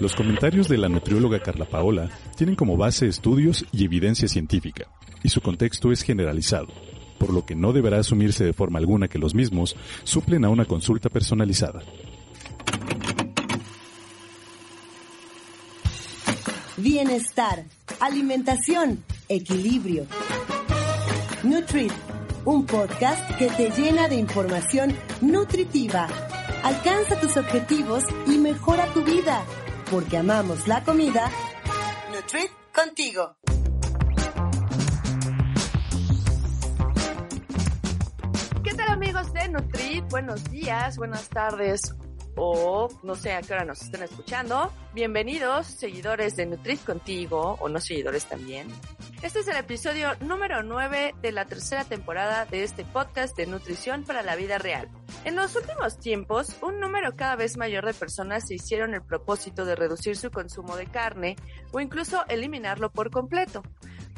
Los comentarios de la nutrióloga Carla Paola tienen como base estudios y evidencia científica, y su contexto es generalizado, por lo que no deberá asumirse de forma alguna que los mismos suplen a una consulta personalizada. Bienestar, alimentación, equilibrio. Nutrit, un podcast que te llena de información nutritiva. Alcanza tus objetivos y mejora tu vida, porque amamos la comida. Nutrit contigo. ¿Qué tal amigos de Nutrit? Buenos días, buenas tardes o no sé a qué hora nos estén escuchando. Bienvenidos, seguidores de Nutrit Contigo, o no seguidores también. Este es el episodio número 9 de la tercera temporada de este podcast de nutrición para la vida real. En los últimos tiempos, un número cada vez mayor de personas se hicieron el propósito de reducir su consumo de carne o incluso eliminarlo por completo.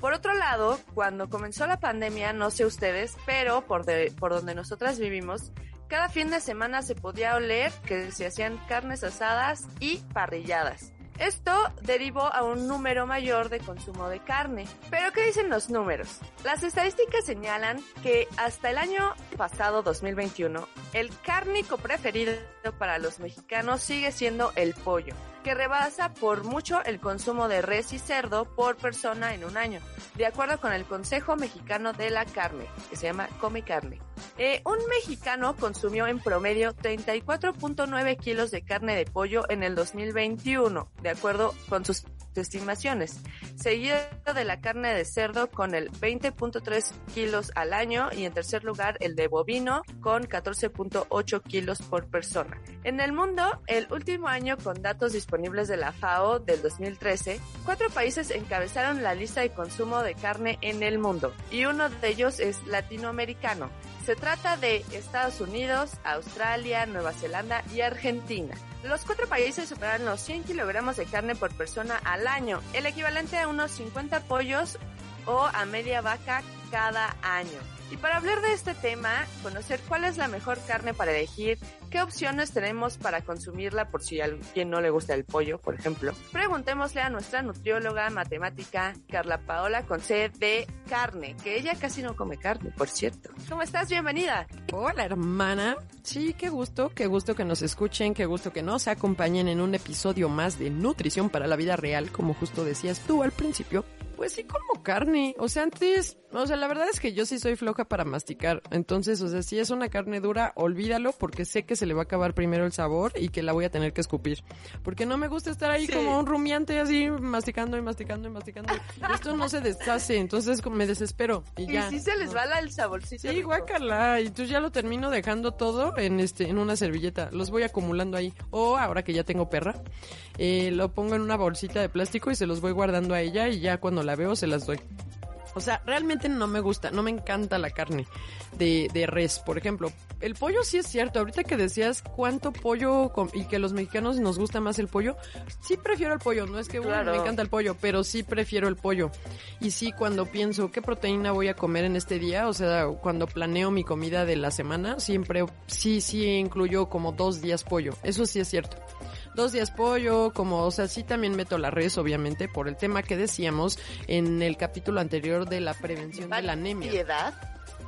Por otro lado, cuando comenzó la pandemia, no sé ustedes, pero por, de, por donde nosotras vivimos, cada fin de semana se podía oler que se hacían carnes asadas y parrilladas. Esto derivó a un número mayor de consumo de carne. Pero ¿qué dicen los números? Las estadísticas señalan que hasta el año pasado 2021, el cárnico preferido para los mexicanos sigue siendo el pollo, que rebasa por mucho el consumo de res y cerdo por persona en un año, de acuerdo con el Consejo Mexicano de la Carne, que se llama Come Carne. Eh, un mexicano consumió en promedio 34.9 kilos de carne de pollo en el 2021, de acuerdo con sus estimaciones, seguido de la carne de cerdo con el 20.3 kilos al año y en tercer lugar el de bovino con 14.8 kilos por persona. En el mundo, el último año con datos disponibles de la FAO del 2013, cuatro países encabezaron la lista de consumo de carne en el mundo y uno de ellos es latinoamericano. Se trata de Estados Unidos, Australia, Nueva Zelanda y Argentina. Los cuatro países superan los 100 kilogramos de carne por persona al año, el equivalente a unos 50 pollos o a media vaca cada año. Y para hablar de este tema, conocer cuál es la mejor carne para elegir, qué opciones tenemos para consumirla por si a alguien no le gusta el pollo, por ejemplo, preguntémosle a nuestra nutrióloga matemática Carla Paola con C de carne, que ella casi no come carne, por cierto. ¿Cómo estás? Bienvenida. Hola hermana. Sí, qué gusto, qué gusto que nos escuchen, qué gusto que nos acompañen en un episodio más de Nutrición para la Vida Real, como justo decías tú al principio. Pues sí como carne. O sea, antes, o sea, la verdad es que yo sí soy floja para masticar. Entonces, o sea, si es una carne dura, olvídalo porque sé que se le va a acabar primero el sabor y que la voy a tener que escupir. Porque no me gusta estar ahí Sí. como un rumiante así masticando y masticando y masticando. Esto no se deshace, entonces me desespero y Y ya. si se les No. va la- el saborcito. Sí, guácala. Y tú ya lo termino dejando todo en este, en una servilleta. Los voy acumulando ahí. O ahora que ya tengo perra, eh, lo pongo en una bolsita de plástico y se los voy guardando a ella y ya cuando la veo se las doy. O sea, realmente no me gusta, no me encanta la carne de, de res, por ejemplo. El pollo sí es cierto, ahorita que decías cuánto pollo y que los mexicanos nos gusta más el pollo, sí prefiero el pollo, no es que Claro. me encanta el pollo, pero sí prefiero el pollo. Y sí, cuando pienso qué proteína voy a comer en este día, o sea, cuando planeo mi comida de la semana, siempre sí, sí incluyo como dos días pollo, eso sí es cierto dos días pollo, como, o sea, sí también meto la res, obviamente, por el tema que decíamos en el capítulo anterior de la prevención de la anemia.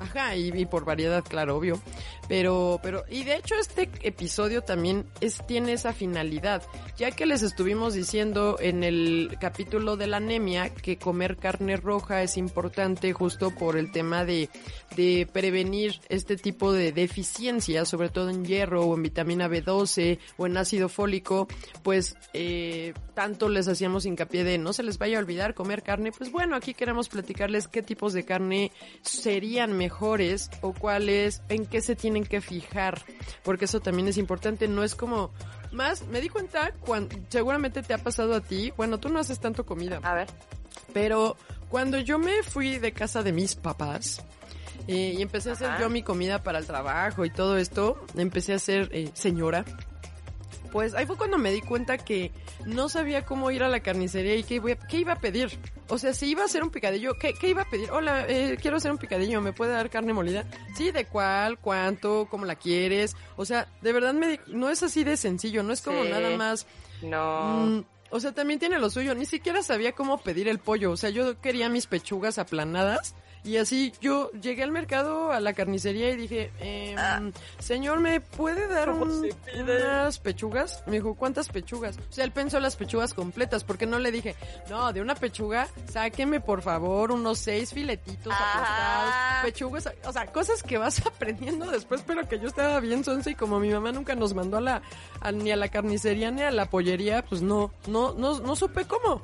Ajá, y, por variedad, claro, obvio. Pero, pero, y de hecho este episodio también es, tiene esa finalidad, ya que les estuvimos diciendo en el capítulo de la anemia que comer carne roja es importante justo por el tema de, de prevenir este tipo de deficiencias, sobre todo en hierro o en vitamina B12 o en ácido fólico, pues eh, tanto les hacíamos hincapié de no se les vaya a olvidar comer carne, pues bueno, aquí queremos platicarles qué tipos de carne serían mejores o cuáles, en qué se tienen que fijar, porque eso también es importante, no es como, más, me di cuenta, cuando, seguramente te ha pasado a ti, bueno, tú no haces tanto comida. A ver. Pero cuando yo me fui de casa de mis papás, eh, y empecé a hacer yo mi comida para el trabajo y todo esto, empecé a ser eh, señora. Pues ahí fue cuando me di cuenta que no sabía cómo ir a la carnicería y qué, qué iba a pedir. O sea, si iba a hacer un picadillo, ¿qué, qué iba a pedir? Hola, eh, quiero hacer un picadillo, ¿me puede dar carne molida? Sí, ¿de cuál? ¿Cuánto? ¿Cómo la quieres? O sea, de verdad me no es así de sencillo, no es como Sí. nada más... No. Mm, o sea, también tiene lo suyo. Ni siquiera sabía cómo pedir el pollo. O sea, yo quería mis pechugas aplanadas. Y así yo llegué al mercado, a la carnicería y dije, em, señor, ¿me puede dar ¿Cómo un- unas pechugas? Me dijo, ¿cuántas pechugas? O sea, él pensó las pechugas completas, porque no le dije, no, de una pechuga, sáqueme por favor unos seis filetitos Ah. aplastados, pechugas, o sea, cosas que vas aprendiendo después, pero que yo estaba bien sonsa y como mi mamá nunca nos mandó a la, a- ni a la carnicería ni a la pollería, pues no, no, no, no supe cómo.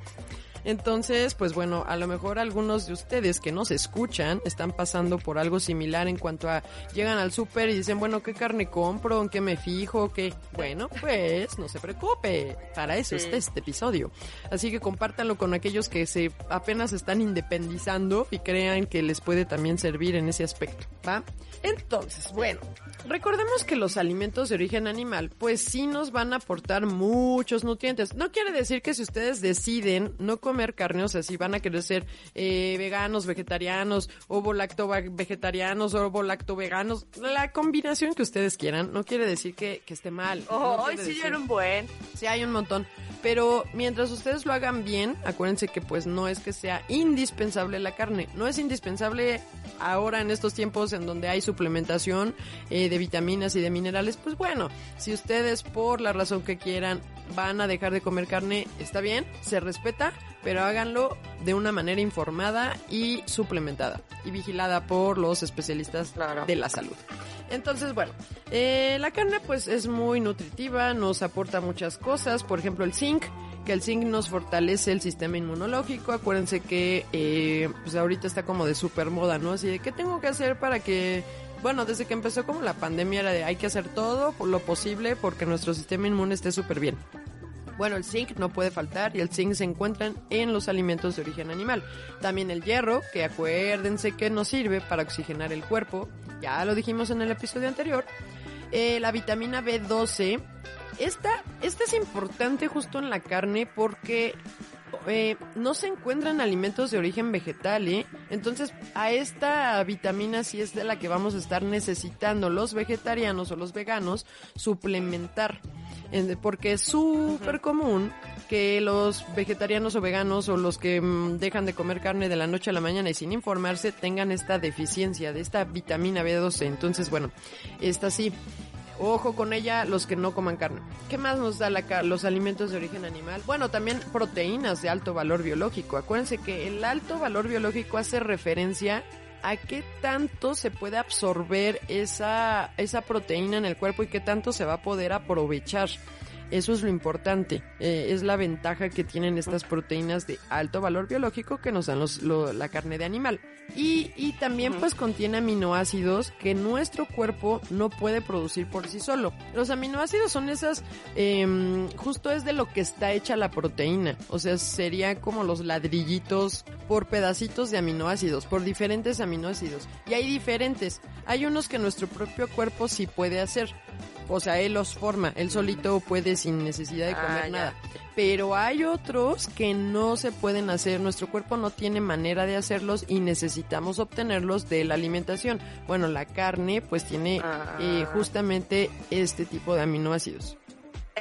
Entonces, pues bueno, a lo mejor algunos de ustedes que nos escuchan están pasando por algo similar en cuanto a llegan al súper y dicen, bueno, ¿qué carne compro? ¿En qué me fijo? ¿Qué? Bueno, pues no se preocupe, para eso Sí. está este episodio. Así que compártanlo con aquellos que se apenas están independizando y crean que les puede también servir en ese aspecto, ¿va? Entonces, bueno, recordemos que los alimentos de origen animal, pues sí nos van a aportar muchos nutrientes. No quiere decir que si ustedes deciden no comer carne, o sea, si van a querer ser eh, veganos, vegetarianos, ovo lacto vegetarianos, ovo lacto veganos, la combinación que ustedes quieran, no quiere decir que, que esté mal. No Oh, hoy quiere sí decir- era un buen. Sí, hay un montón. Pero mientras ustedes lo hagan bien, acuérdense que pues no es que sea indispensable la carne. No es indispensable ahora en estos tiempos en donde hay suplementación eh, de vitaminas y de minerales. Pues bueno, si ustedes por la razón que quieran van a dejar de comer carne, está bien, se respeta, pero háganlo de una manera informada y suplementada y vigilada por los especialistas Claro. de la salud. Entonces, bueno, eh, la carne pues es muy nutritiva, nos aporta muchas cosas, por ejemplo el zinc, que el zinc nos fortalece el sistema inmunológico, acuérdense que eh, pues ahorita está como de super moda, ¿no? Así de, ¿qué tengo que hacer para que... Bueno, desde que empezó como la pandemia era de hay que hacer todo lo posible porque nuestro sistema inmune esté súper bien. Bueno, el zinc no puede faltar y el zinc se encuentran en los alimentos de origen animal. También el hierro, que acuérdense que nos sirve para oxigenar el cuerpo, ya lo dijimos en el episodio anterior. Eh, la vitamina B12, esta, esta es importante justo en la carne porque eh, no se encuentran alimentos de origen vegetal, ¿eh? Entonces, a esta vitamina sí es de la que vamos a estar necesitando los vegetarianos o los veganos suplementar. Porque es súper común que los vegetarianos o veganos o los que mm, dejan de comer carne de la noche a la mañana y sin informarse tengan esta deficiencia de esta vitamina B12. Entonces, bueno, esta sí. Ojo con ella los que no coman carne. ¿Qué más nos da la los alimentos de origen animal? Bueno, también proteínas de alto valor biológico. Acuérdense que el alto valor biológico hace referencia qué tanto se puede absorber esa, esa proteína en el cuerpo y qué tanto se va a poder aprovechar. Eso es lo importante, eh, es la ventaja que tienen estas proteínas de alto valor biológico que nos dan los, lo- la carne de animal. Y, y también pues contiene aminoácidos que nuestro cuerpo no puede producir por sí solo. Los aminoácidos son esas, em, justo es de lo que está hecha la proteína. O sea, sería como los ladrillitos por pedacitos de aminoácidos, por diferentes aminoácidos. Y hay diferentes. Hay unos que nuestro propio cuerpo sí puede hacer. O sea, él los forma, él solito puede sin necesidad de Ah, comer nada. Pero hay otros que no se pueden hacer, nuestro cuerpo no tiene manera de hacerlos y necesitamos obtenerlos de la alimentación. Bueno, la carne pues tiene Ah. eh, justamente este tipo de aminoácidos.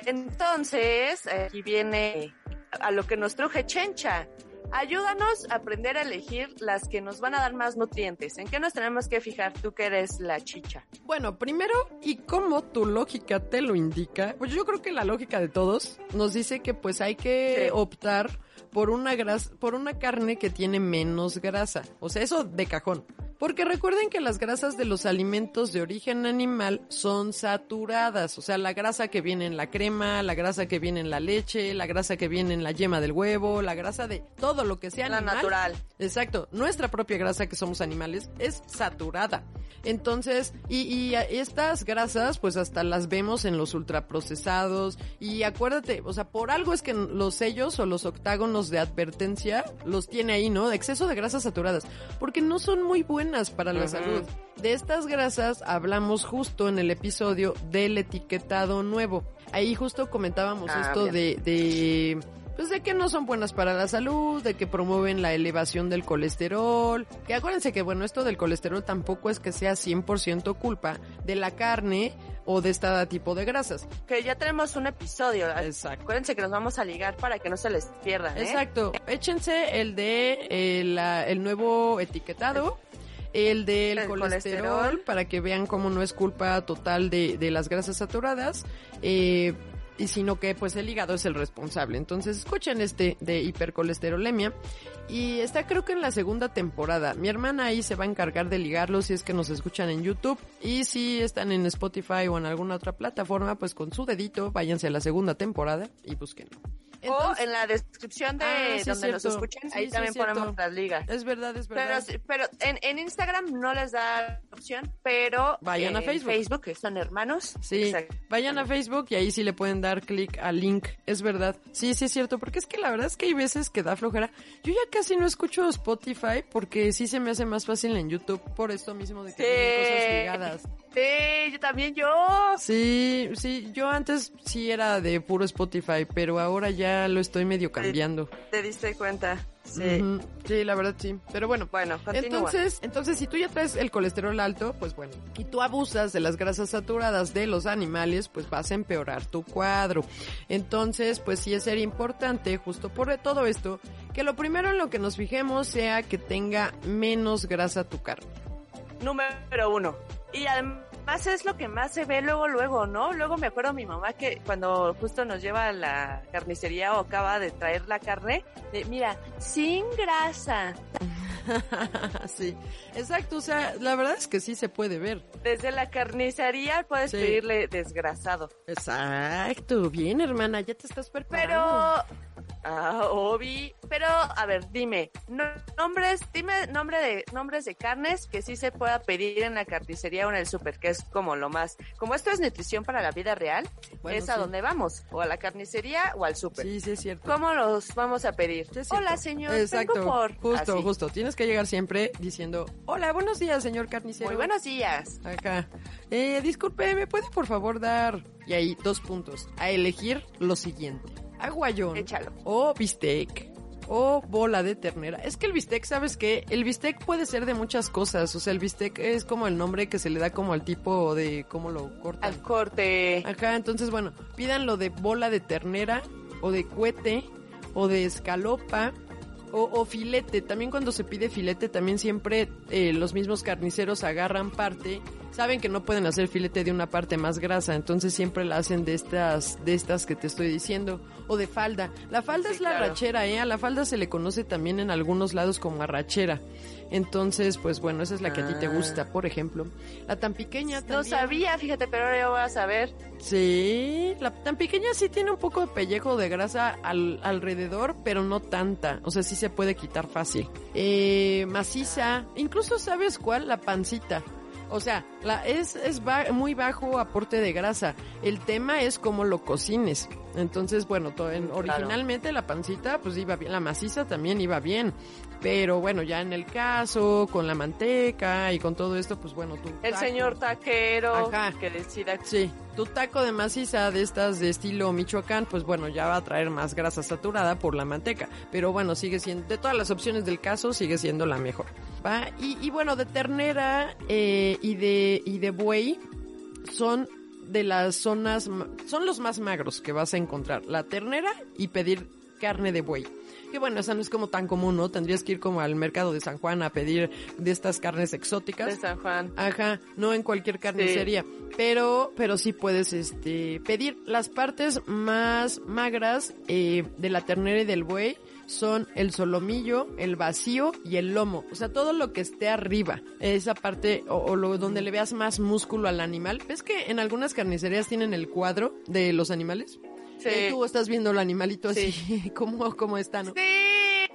Entonces, aquí viene a lo que nos truje Chencha. Ayúdanos a aprender a elegir las que nos van a dar más nutrientes. ¿En qué nos tenemos que fijar tú que eres la chicha? Bueno, primero, y como tu lógica te lo indica, pues yo creo que la lógica de todos nos dice que pues hay que Sí. optar por una grasa, por una carne que tiene menos grasa. O sea, eso de cajón. Porque recuerden que las grasas de los alimentos de origen animal son saturadas, o sea, la grasa que viene en la crema, la grasa que viene en la leche, la grasa que viene en la yema del huevo, la grasa de todo lo que sea La animal. natural. Exacto, nuestra propia grasa que somos animales es saturada. Entonces, y, y estas grasas pues hasta las vemos en los ultraprocesados y acuérdate, o sea, por algo es que los sellos o los octágonos de advertencia los tiene ahí, ¿no? De exceso de grasas saturadas, porque no son muy buenas para la salud. De estas grasas hablamos justo en el episodio del etiquetado nuevo. Ahí justo comentábamos Ah, esto bien. de, de pues de que no son buenas para la salud, de que promueven la elevación del colesterol. Que acuérdense que bueno, esto del colesterol tampoco es que sea 100% culpa de la carne o de este tipo de grasas. Que ya tenemos un episodio. Exacto. Acuérdense que nos vamos a ligar para que no se les pierdan, ¿eh? Exacto. Échense el de eh, la- el nuevo etiquetado. El del El colesterol, colesterol. para que vean cómo no es culpa total de, de las grasas saturadas, eh, y sino que pues el hígado es el responsable. Entonces escuchen este de hipercolesterolemia y está creo que en la segunda temporada. Mi hermana ahí se va a encargar de ligarlo si es que nos escuchan en YouTube y si están en Spotify o en alguna otra plataforma, pues con su dedito váyanse a la segunda temporada y búsquenlo. O en la descripción de Ah, sí, donde nos cierto. escuchen, ahí sí, también ponemos las ligas. Es verdad, es Pero, verdad. sí- pero en, en Instagram no les da opción, pero Vayan a en Facebook. Facebook, que son hermanos. Sí, Exacto. vayan a Facebook y ahí sí le pueden dar clic al link, es verdad. Sí, sí es cierto, porque es que la verdad es que hay veces que da flojera. Yo ya casi no escucho Spotify porque sí se me hace más fácil en YouTube por esto mismo de que tienen cosas ligadas. Sí, yo también yo. Sí, sí, yo antes sí era de puro Spotify, pero ahora ya lo estoy medio cambiando. Te diste cuenta. Sí. Sí, la verdad sí. Pero bueno, Bueno, continúa. Entonces, entonces si tú ya traes el colesterol alto, pues bueno, y tú abusas de las grasas saturadas de los animales, pues vas a empeorar tu cuadro. Entonces, pues sí es ser importante, justo por todo esto, que lo primero en lo que nos fijemos sea que tenga menos grasa tu carne. Número uno. Y además es lo que más se ve luego, luego, ¿no? Luego me acuerdo mi mamá que cuando justo nos lleva a la carnicería o acaba de traer la carne, de, mira, sin grasa. sí, exacto, o sea, la verdad es que sí se puede ver. Desde la carnicería puedes Sí. pedirle desgrasado. Exacto, bien hermana, ya te estás Pero, preparando. ah, Obi, pero a ver, dime, no- nombres, dime nombre de nombres de carnes que sí se pueda pedir en la carnicería o en el súper, que es como lo más, como esto es nutrición para la vida real, Bueno, es a sí. donde vamos, o a la carnicería o al súper. Sí, sí es cierto. ¿Cómo los vamos a pedir? Sí. Hola, señor. Exacto. Vengo por. Justo, Así. justo. Tienes que llegar siempre diciendo, hola, buenos días, señor carnicero. Muy buenos días. Acá. Eh, disculpe, ¿me puede por favor dar? Y ahí, dos puntos. A elegir lo siguiente. Aguayón. Échalo. O bistec. O bola de ternera. Es que el bistec, ¿sabes qué? El bistec puede ser de muchas cosas. O sea, el bistec es como el nombre que se le da como al tipo de cómo lo cortan. Al corte. Acá, entonces, bueno, pídanlo de bola de ternera, o de cuete, o de escalopa, o, o filete. También cuando se pide filete, también siempre eh, los mismos carniceros agarran parte. Saben que no pueden hacer filete de una parte más grasa, entonces siempre la hacen de estas, de estas que te estoy diciendo. O de falda. La falda Sí, es la claro. arrachera, ¿eh? A la falda se le conoce también en algunos lados como arrachera. Entonces, pues bueno, esa es la que a ti te Ah. gusta, por ejemplo. La tan pequeña No también. sabía, fíjate, pero ahora voy a saber. Sí, la tan pequeña sí tiene un poco de pellejo de grasa al, alrededor, pero no tanta. O sea, sí se puede quitar fácil. Eh, maciza, incluso sabes cuál, la pancita. O sea, la, es, es ba- muy bajo aporte de grasa. El tema es cómo lo cocines. Entonces, bueno, to- en- Claro. originalmente la pancita pues iba bien, la maciza también iba bien. Pero bueno, ya en el caso, con la manteca y con todo esto, pues bueno, tú. El señor taquero Ajá. que decida. Sí, tu taco de maciza de estas de estilo Michoacán, pues bueno, ya va a traer más grasa saturada por la manteca. Pero bueno, sigue siendo, de todas las opciones del caso, sigue siendo la mejor. ¿Va? Y, y bueno, de ternera eh, y, de, y de buey son de las zonas, son los más magros que vas a encontrar. La ternera y pedir carne de buey. Que bueno, esa no es como tan común, ¿no? Tendrías que ir como al mercado de San Juan a pedir de estas carnes exóticas. De San Juan. Ajá, no en cualquier carnicería, pero pero sí puedes este pedir las partes más magras eh, de la ternera y del buey son el solomillo, el vacío y el lomo. O sea, todo lo que esté arriba. Esa parte o, o lo, donde le veas más músculo al animal. ¿Ves que en algunas carnicerías tienen el cuadro de los animales? Sí. Y tú estás viendo el animalito así, Sí. como, como está, ¿no? Sí.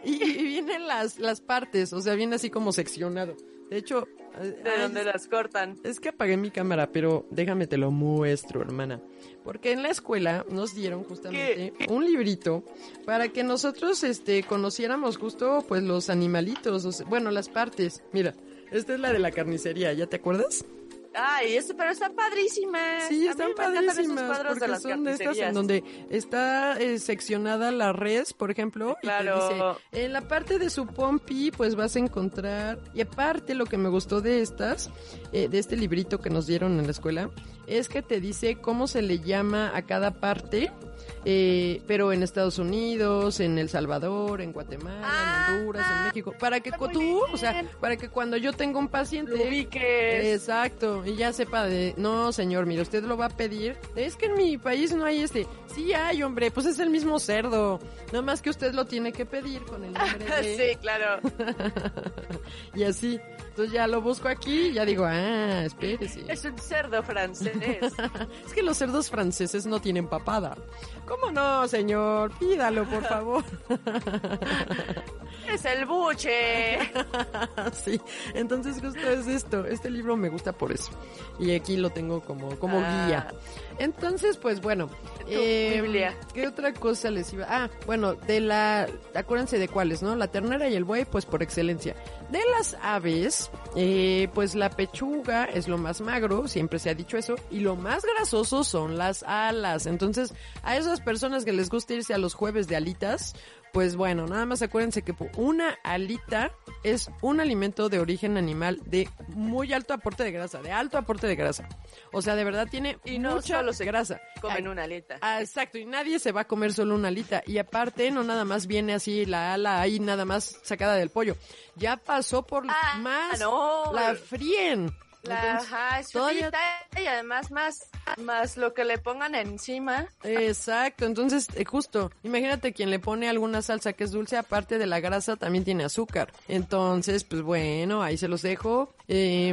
Y, y vienen las, las partes, o sea, viene así como seccionado. De hecho, De ay, donde las cortan. es que apagué mi cámara, pero déjame te lo muestro, hermana. Porque en la escuela nos dieron justamente un librito para que nosotros este conociéramos justo pues los animalitos, o sea, bueno, las partes. Mira, esta es la de la carnicería, ¿ya te acuerdas? Ay, eso, pero está padrísima. Sí, están padrísimas de porque las son de estas en donde está eh, seccionada la res, por ejemplo, y te Claro. dice, en la parte de su pompi pues vas a encontrar, y aparte lo que me gustó de estas, eh, de este librito que nos dieron en la escuela, es que te dice cómo se le llama a cada parte, eh, pero en Estados Unidos, en El Salvador, en Guatemala, Ah, en Honduras, en México, para que tú, o sea, para que cuando yo tenga un paciente Lo ubiques. Exacto, y ya sepa de, no señor, mire, usted lo va a pedir. Es que en mi país no hay este. Sí hay, hombre, pues es el mismo cerdo. Nada más que usted lo tiene que pedir con el nombre de... sí, claro. Y así. Entonces ya lo busco aquí y ya digo, ah, espérese. Es un cerdo francés. Es que los cerdos franceses no tienen papada. ¿Cómo no, señor? Pídalo, por favor. es el buche. sí, entonces justo es esto. Este libro me gusta por eso. Y aquí lo tengo como, como Ah. guía. Entonces, pues bueno. Biblia. ¿Qué otra cosa les iba? Ah, bueno, de la... Acuérdense de cuáles, ¿no? La ternera y el buey, pues por excelencia. De las aves, eh, pues la pechuga es lo más magro, siempre se ha dicho eso, y lo más grasoso son las alas. Entonces, a esas personas que les gusta irse a los jueves de alitas, pues bueno, nada más acuérdense que una alita es un alimento de origen animal de muy alto aporte de grasa, de alto aporte de grasa. O sea, de verdad tiene Y no mucha solo se grasa. Comen una aleta. Ah, exacto, y nadie se va a comer solo una alita. Y aparte, no nada más viene así la ala ahí nada más sacada del pollo. Ya pasó por Ah, más. no. La fríen. La, Entonces, ajá, es todavía- y además más, más lo que le pongan encima. Exacto, entonces eh, justo, imagínate quien le pone alguna salsa que es dulce, aparte de la grasa también tiene azúcar. Entonces, pues bueno, ahí se los dejo eh,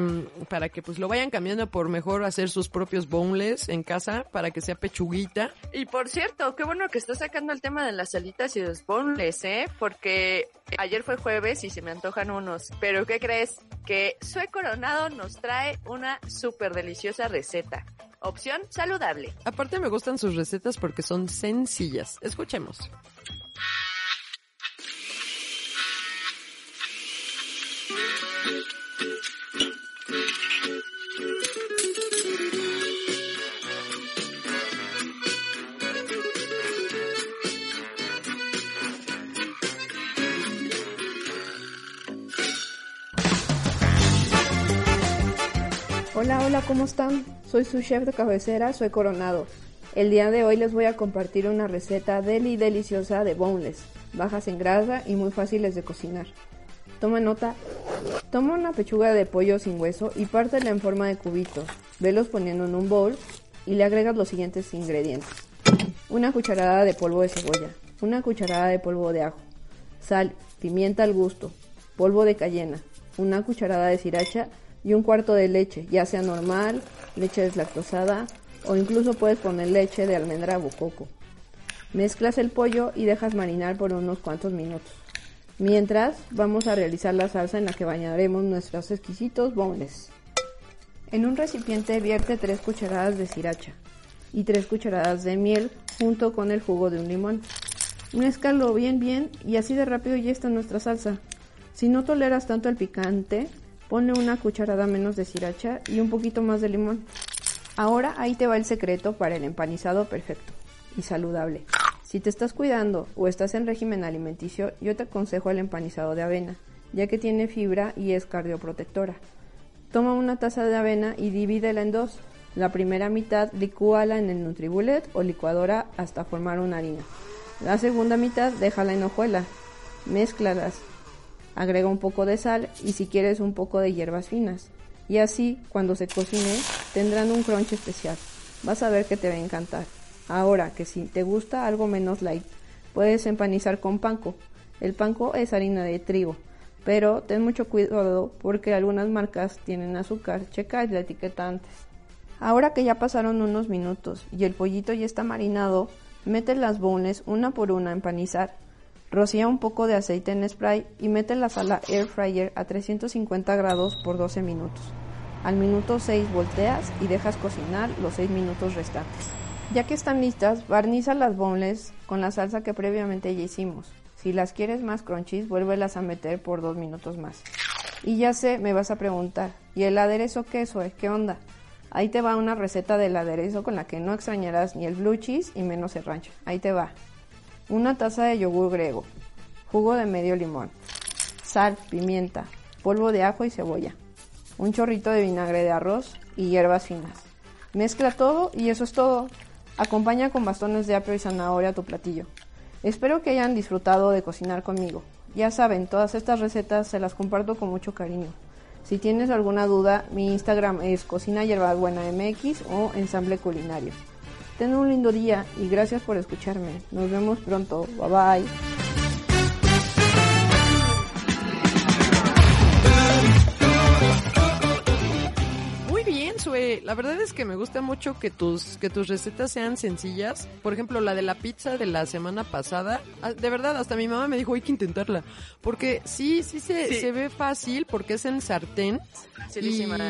para que pues lo vayan cambiando por mejor hacer sus propios boneless en casa para que sea pechuguita. Y por cierto, qué bueno que estás sacando el tema de las alitas y los boneless, ¿eh? Porque ayer fue jueves y se me antojan unos. Pero ¿qué crees? Que Sue Coronado nos trae una súper deliciosa receta. Opción saludable. Aparte me gustan sus recetas porque son sencillas. Escuchemos. Hola, hola, ¿cómo están? Soy su chef de cabecera, soy Coronado. El día de hoy les voy a compartir una receta deli deliciosa de boneless, bajas en grasa y muy fáciles de cocinar. Toma nota. Toma una pechuga de pollo sin hueso y pártela en forma de cubitos. Velos poniendo en un bowl y le agregas los siguientes ingredientes. Una cucharada de polvo de cebolla, una cucharada de polvo de ajo, sal, pimienta al gusto, polvo de cayena, una cucharada de sriracha y un cuarto de leche, ya sea normal, leche deslactosada o incluso puedes poner leche de almendra o coco. Mezclas el pollo y dejas marinar por unos cuantos minutos. Mientras, vamos a realizar la salsa en la que bañaremos nuestros exquisitos boneless. En un recipiente vierte 3 cucharadas de sriracha y 3 cucharadas de miel junto con el jugo de un limón. Mézcalo bien bien y así de rápido ya está nuestra salsa. Si no toleras tanto el picante, pone una cucharada menos de sriracha y un poquito más de limón. Ahora ahí te va el secreto para el empanizado perfecto y saludable. Si te estás cuidando o estás en régimen alimenticio, yo te aconsejo el empanizado de avena, ya que tiene fibra y es cardioprotectora. Toma una taza de avena y divídela en dos. La primera mitad licúala en el Nutribullet o licuadora hasta formar una harina. La segunda mitad déjala en hojuela. Mézclalas. Agrega un poco de sal y si quieres un poco de hierbas finas. Y así, cuando se cocine, tendrán un crunch especial. Vas a ver que te va a encantar. Ahora que si te gusta algo menos light, puedes empanizar con panko. El panko es harina de trigo, pero ten mucho cuidado porque algunas marcas tienen azúcar. Checa la etiqueta antes. Ahora que ya pasaron unos minutos y el pollito ya está marinado, mete las bones una por una a empanizar. Rocía un poco de aceite en spray y a la air fryer a 350 grados por 12 minutos. Al minuto 6 volteas y dejas cocinar los 6 minutos restantes. Ya que están listas, barniza las boneless con la salsa que previamente ya hicimos. Si las quieres más crunchies, vuélvelas a meter por 2 minutos más. Y ya sé, me vas a preguntar, ¿y el aderezo queso es qué onda? Ahí te va una receta del aderezo con la que no extrañarás ni el blue cheese y menos el rancho. Ahí te va. Una taza de yogur griego, jugo de medio limón, sal, pimienta, polvo de ajo y cebolla, un chorrito de vinagre de arroz y hierbas finas. Mezcla todo y eso es todo. Acompaña con bastones de apio y zanahoria tu platillo. Espero que hayan disfrutado de cocinar conmigo. Ya saben, todas estas recetas se las comparto con mucho cariño. Si tienes alguna duda, mi Instagram es Cocina MX o Ensamble Culinario. Ten un lindo día y gracias por escucharme. Nos vemos pronto. Bye bye. La verdad es que me gusta mucho que tus, que tus recetas sean sencillas. Por ejemplo, la de la pizza de la semana pasada. ah, De verdad, hasta mi mamá me dijo, hay que intentarla. Porque sí, sí se, Sí. se ve fácil porque es en sartén.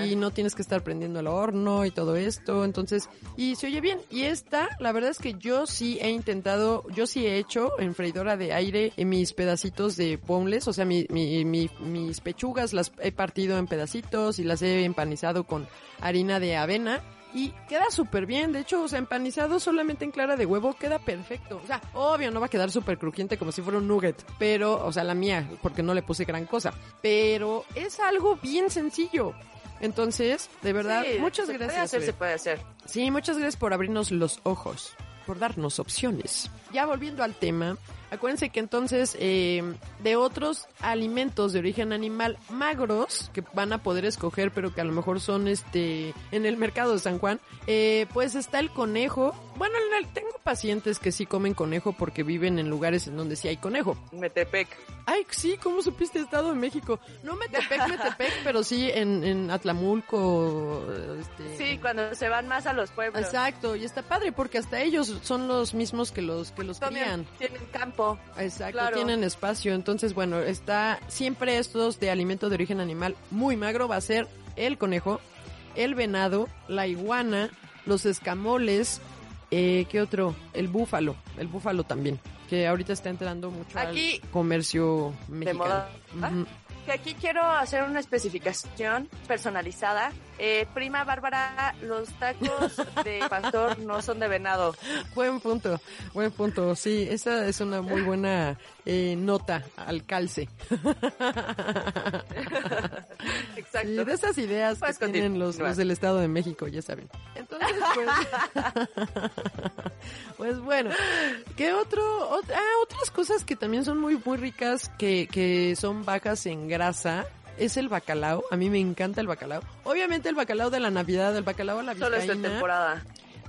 Y no tienes que estar prendiendo el horno y todo esto. Entonces, y se oye bien. Y esta, la verdad es que yo sí he intentado, yo sí he hecho en freidora de aire en mis pedacitos de boneless. O sea, mi, mi- mi- mis pechugas las he partido en pedacitos y las he empanizado con harina de avena. Y queda súper bien, de hecho, o sea, empanizado solamente en clara de huevo queda perfecto. O sea, obvio, no va a quedar súper crujiente como si fuera un nugget, pero, o sea, la mía, porque no le puse gran cosa. Pero es algo bien sencillo. Entonces, de verdad, Sí, muchas se gracias. Puede hacer, se puede hacer. Sí, muchas gracias por abrirnos los ojos, por darnos opciones. Ya volviendo al tema, acuérdense que entonces eh, de otros alimentos de origen animal magros que van a poder escoger, pero que a lo mejor son este en el mercado de San Juan, eh, pues está el conejo. Bueno, en tengo pacientes que sí comen conejo porque viven en lugares en donde sí hay conejo. Metepec. Ay, sí, ¿cómo supiste Estado de México? No Metepec, Metepec, pero sí en, en Atlamulco. Este, Sí, cuando se van más a los pueblos. Exacto, y está padre porque hasta ellos son los mismos que los que los También crían. tienen campo. Exacto, claro. tienen espacio. Entonces, bueno, está siempre estos de alimento de origen animal muy magro va a ser el conejo, el venado, la iguana, los escamoles, eh, ¿qué otro? El búfalo, el búfalo también, que ahorita está entrando mucho Aquí, al comercio De mexicano. moda. Ujú. Que aquí quiero hacer una especificación personalizada. Eh, prima Bárbara, los tacos de pastor no son de venado. Buen punto, buen punto. Sí, esa es una muy buena eh, nota al calce. Exacto. Y de esas ideas que tienen los, los del Estado de México, ya saben. Entonces, pues, pues bueno, ¿qué otro? ot- ah, otras cosas que también son muy, muy ricas, que, que son bajas en grasa, es el bacalao. A mí me encanta el bacalao. Obviamente el bacalao de la Navidad, el bacalao a la Solo es de vizcaína. temporada.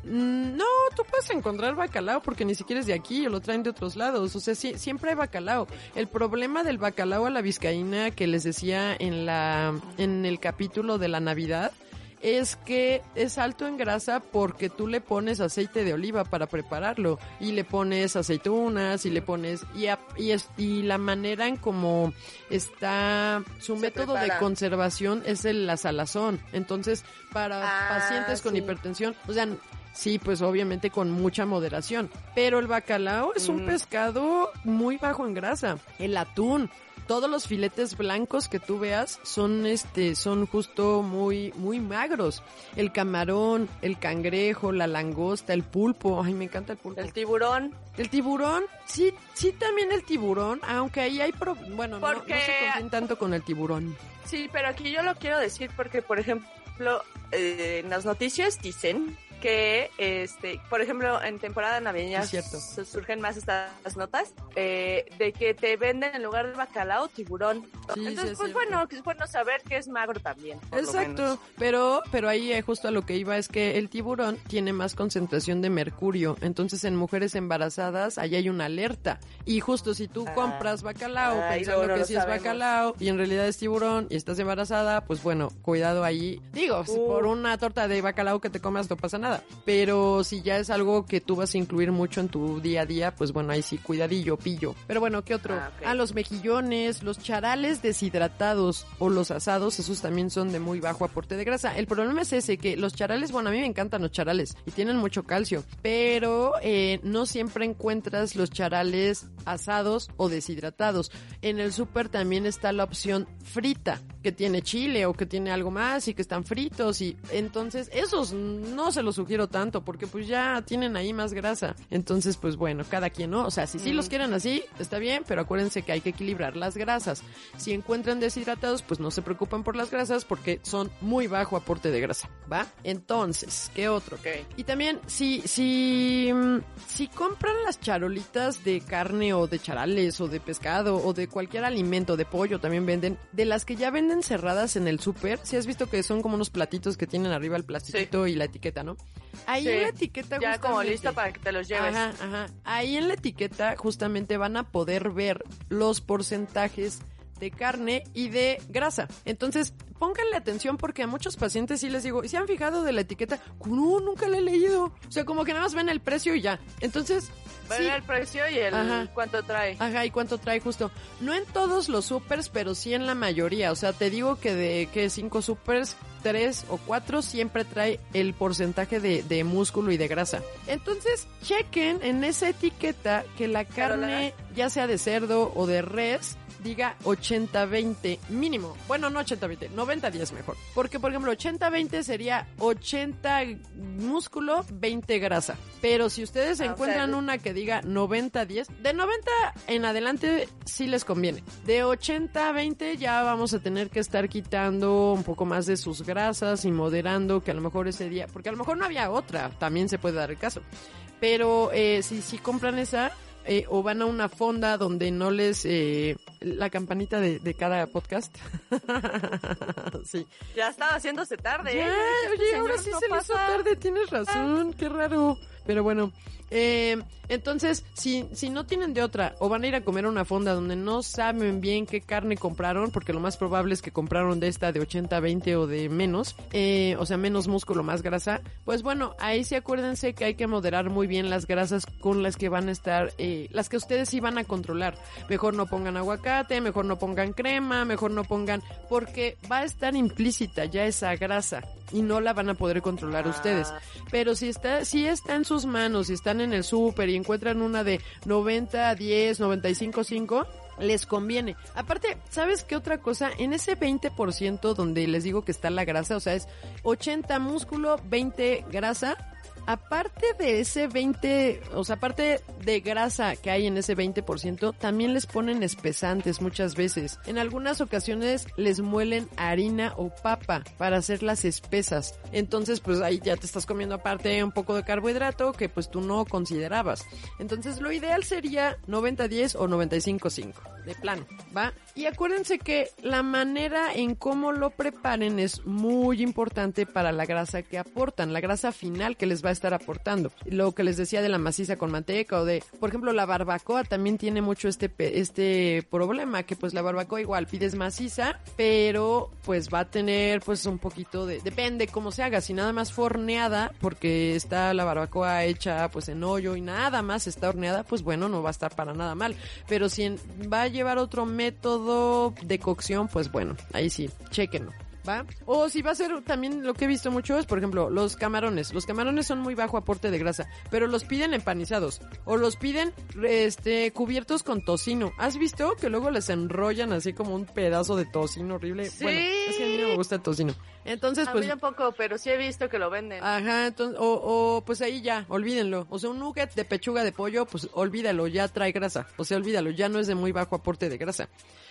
Mm, No, tú puedes encontrar bacalao porque ni siquiera es de aquí o lo traen de otros lados. O sea, sí, siempre hay bacalao. El problema del bacalao a la vizcaína que les decía en la en el capítulo de la Navidad es que es alto en grasa porque tú le pones aceite de oliva para prepararlo y le pones aceitunas y le pones y, a- y, es- y la manera en como está su Se método de conservación es el, la salazón. Entonces, para Ah, pacientes con sí. hipertensión, o sea, sí, pues obviamente con mucha moderación. Pero el bacalao es un Mm. pescado muy bajo en grasa. El atún, todos los filetes blancos que tú veas son este, son justo muy, muy magros. El camarón, el cangrejo, la langosta, el pulpo, ay, me encanta el pulpo. El tiburón. El tiburón, sí, sí también el tiburón, aunque ahí hay, pro- bueno, no, se confíen tanto con el tiburón. Sí, pero aquí yo lo quiero decir porque, por ejemplo, eh, en las noticias dicen que, este, por ejemplo, en temporada navideña surgen más estas notas eh, de que te venden en lugar de bacalao tiburón. Sí, Entonces, es pues bueno, es bueno saber que es magro también. Exacto, pero pero ahí eh, justo a lo que iba es que el tiburón tiene más concentración de mercurio, entonces en mujeres embarazadas ahí hay una alerta y justo si tú Ah. compras bacalao Ah, pensando no que sí sabemos. es bacalao y en realidad es tiburón y estás embarazada, pues bueno, cuidado ahí. Digo, si Uh. por una torta de bacalao que te comas no pasa nada, pero si ya es algo que tú vas a incluir mucho en tu día a día, pues bueno, ahí sí cuidadillo, pillo. Pero bueno, ¿qué otro? Ah. Ah, los mejillones, los charales deshidratados o los asados, esos también son de muy bajo aporte de grasa. El problema es ese, que los charales, bueno, a mí me encantan los charales y tienen mucho calcio, pero eh, no siempre encuentras los charales asados o deshidratados. En el súper también está la opción frita, que tiene chile o que tiene algo más y que están fritos y entonces esos no se los sugiero tanto porque pues ya tienen ahí más grasa. Entonces pues bueno, cada quien, ¿no? O sea, si sí los quieren así, está bien, pero acuérdense que hay que equilibrar las grasas. Si encuentran deshidratados, pues no se preocupen por las grasas porque son muy bajo aporte de grasa, ¿va? Entonces, ¿qué otro? Ok. Y también, si, si, mm, si compran las charolitas de carne o de charales o de pescado o de cualquier alimento, de pollo también venden, de las que ya venden cerradas en el súper, si has visto que son como unos platitos que tienen arriba el plastiquito y la etiqueta, ¿no? Ahí Sí. en la etiqueta Ya como listo para que te los lleves. Ajá, ajá. Ahí en la etiqueta justamente van a poder ver los porcentajes de carne y de grasa. Entonces, pónganle atención porque a muchos pacientes sí les digo, ¿y se han fijado de la etiqueta? No, nunca la he leído. O sea, como que nada más ven el precio y ya. Entonces, Ven sí. el precio y el Ajá. cuánto trae. Ajá, ¿y cuánto trae justo? No en todos los supers, pero sí en la mayoría. O sea, te digo que de que cinco supers, tres o cuatro siempre trae el porcentaje de, de músculo y de grasa. Entonces, chequen en esa etiqueta que la carne, ya sea de cerdo o de res, diga 80-20 mínimo. Bueno, no 80-20, 90-10 mejor. Porque, por ejemplo, 80-20 sería 80 músculo, 20 grasa. Pero si ustedes Ah, o encuentran sea, una que diga 90-10, de 90 en adelante sí les conviene. De 80-20 ya vamos a tener que estar quitando un poco más de sus grasas y moderando que a lo mejor ese día, porque a lo mejor no había otra, también se puede dar el caso. Pero eh, si, si compran esa, eh, o van a una fonda donde no les eh, la campanita de, de cada podcast. sí. Ya estaba haciéndose tarde. Ya, ¿eh? Este oye, señor ahora sí no se le hizo pasa. tarde, tienes razón, qué raro. Pero bueno, eh, entonces, si, si no tienen de otra, o van a ir a comer a una fonda donde no saben bien qué carne compraron, porque lo más probable es que compraron de esta de 80-20 o de menos, eh, o sea, menos músculo, más grasa, pues bueno, ahí sí acuérdense que hay que moderar muy bien las grasas con las que van a estar, eh, las que ustedes sí van a controlar. Mejor no pongan aguacate, mejor no pongan crema, mejor no pongan, porque va a estar implícita ya esa grasa y no la van a poder controlar Ah. ustedes. Pero si está, si está en sus manos, si están en el súper y encuentran una de 90, 10, 95, 5, les conviene. Aparte, ¿sabes qué otra cosa? En ese 20% donde les digo que está la grasa, o sea, es 80 músculo, 20 grasa, aparte de ese 20, o sea, aparte de grasa que hay en ese 20%, también les ponen espesantes muchas veces. En algunas ocasiones les muelen harina o papa para hacerlas espesas. Entonces, pues ahí ya te estás comiendo aparte un poco de carbohidrato que pues tú no considerabas. Entonces, lo ideal sería 90-10 o 95-5, de plano, ¿va? Y acuérdense que la manera en cómo lo preparen es muy importante para la grasa que aportan, la grasa final que les va a estar aportando. Lo que les decía de la maciza con manteca o de, por ejemplo, la barbacoa también tiene mucho este este problema que pues la barbacoa igual pides maciza, pero pues va a tener pues un poquito de depende cómo se haga, si nada más fue horneada porque está la barbacoa hecha pues en hoyo y nada más está horneada, pues bueno, no va a estar para nada mal, pero si en- va a llevar otro método de cocción, pues bueno, ahí sí, chequenlo. ¿Va? O si va a ser también lo que he visto mucho es, por ejemplo, los camarones. Los camarones son muy bajo aporte de grasa, pero los piden empanizados o los piden este cubiertos con tocino. ¿Has visto que luego les enrollan así como un pedazo de tocino horrible? Sí. Bueno, es que a mí no me gusta el tocino. Entonces, A pues mí tampoco, pero sí he visto que lo venden. Ajá, entonces, o, o pues ahí ya, olvídenlo. O sea, un nugget de pechuga de pollo, pues olvídalo, ya trae grasa. O sea, olvídalo, ya no es de muy bajo aporte de grasa.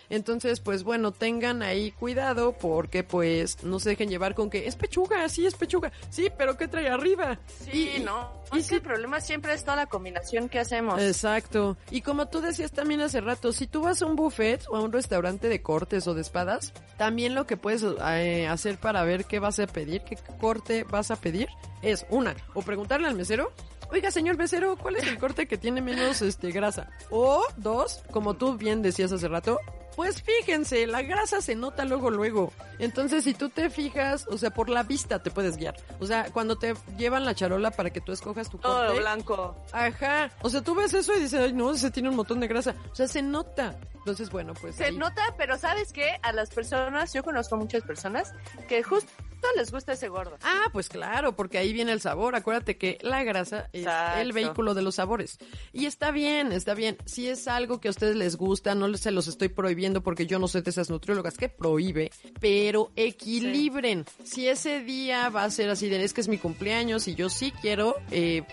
Entonces, pues bueno, tengan ahí cuidado porque pues es, no se dejen llevar con que es pechuga, sí es pechuga, sí, pero ¿qué trae arriba? Sí, Y- no. y es que el problema siempre es toda la combinación que hacemos. Exacto. Y como tú decías también hace rato, si tú vas a un buffet o a un restaurante de cortes o de espadas, también lo que puedes eh, hacer para ver qué vas a pedir, qué corte vas a pedir, es una, o preguntarle al mesero, oiga señor mesero, ¿cuál es el corte que tiene menos este grasa? O dos, como tú bien decías hace rato, pues fíjense, la grasa se nota luego luego. Entonces, si tú te fijas, o sea, por la vista te puedes guiar. O sea, cuando te llevan la charola para que tú escojas tu corte. Todo blanco. Ajá. O sea, tú ves eso y dices, ay, no, ese tiene un montón de grasa. O sea, se nota. Entonces, bueno, pues. Se ahí- nota, pero ¿sabes qué? A las personas, yo conozco muchas personas que justo les gusta ese gordo. Ah, pues claro, porque ahí viene el sabor. Acuérdate que la grasa es Exacto. el vehículo de los sabores. Y está bien, está bien. Si es algo que a ustedes les gusta, no se los estoy prohibiendo porque yo no soy de esas nutriólogas que prohíbe, pero equilibren. Si ese día va a ser así de, es que es mi cumpleaños y yo sí quiero eh,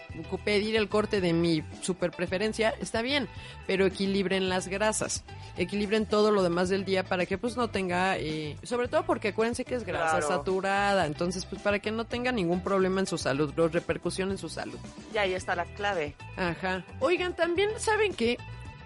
pedir el corte de mi super preferencia, está bien, pero equilibren las grasas. Equilibren todo lo demás del día para que pues no tenga, eh, sobre todo porque acuérdense que es grasa Claro. saturada, entonces pues para que no tenga ningún problema en su salud, repercusión en su salud. Y ahí está la clave. Ajá. Oigan, también saben que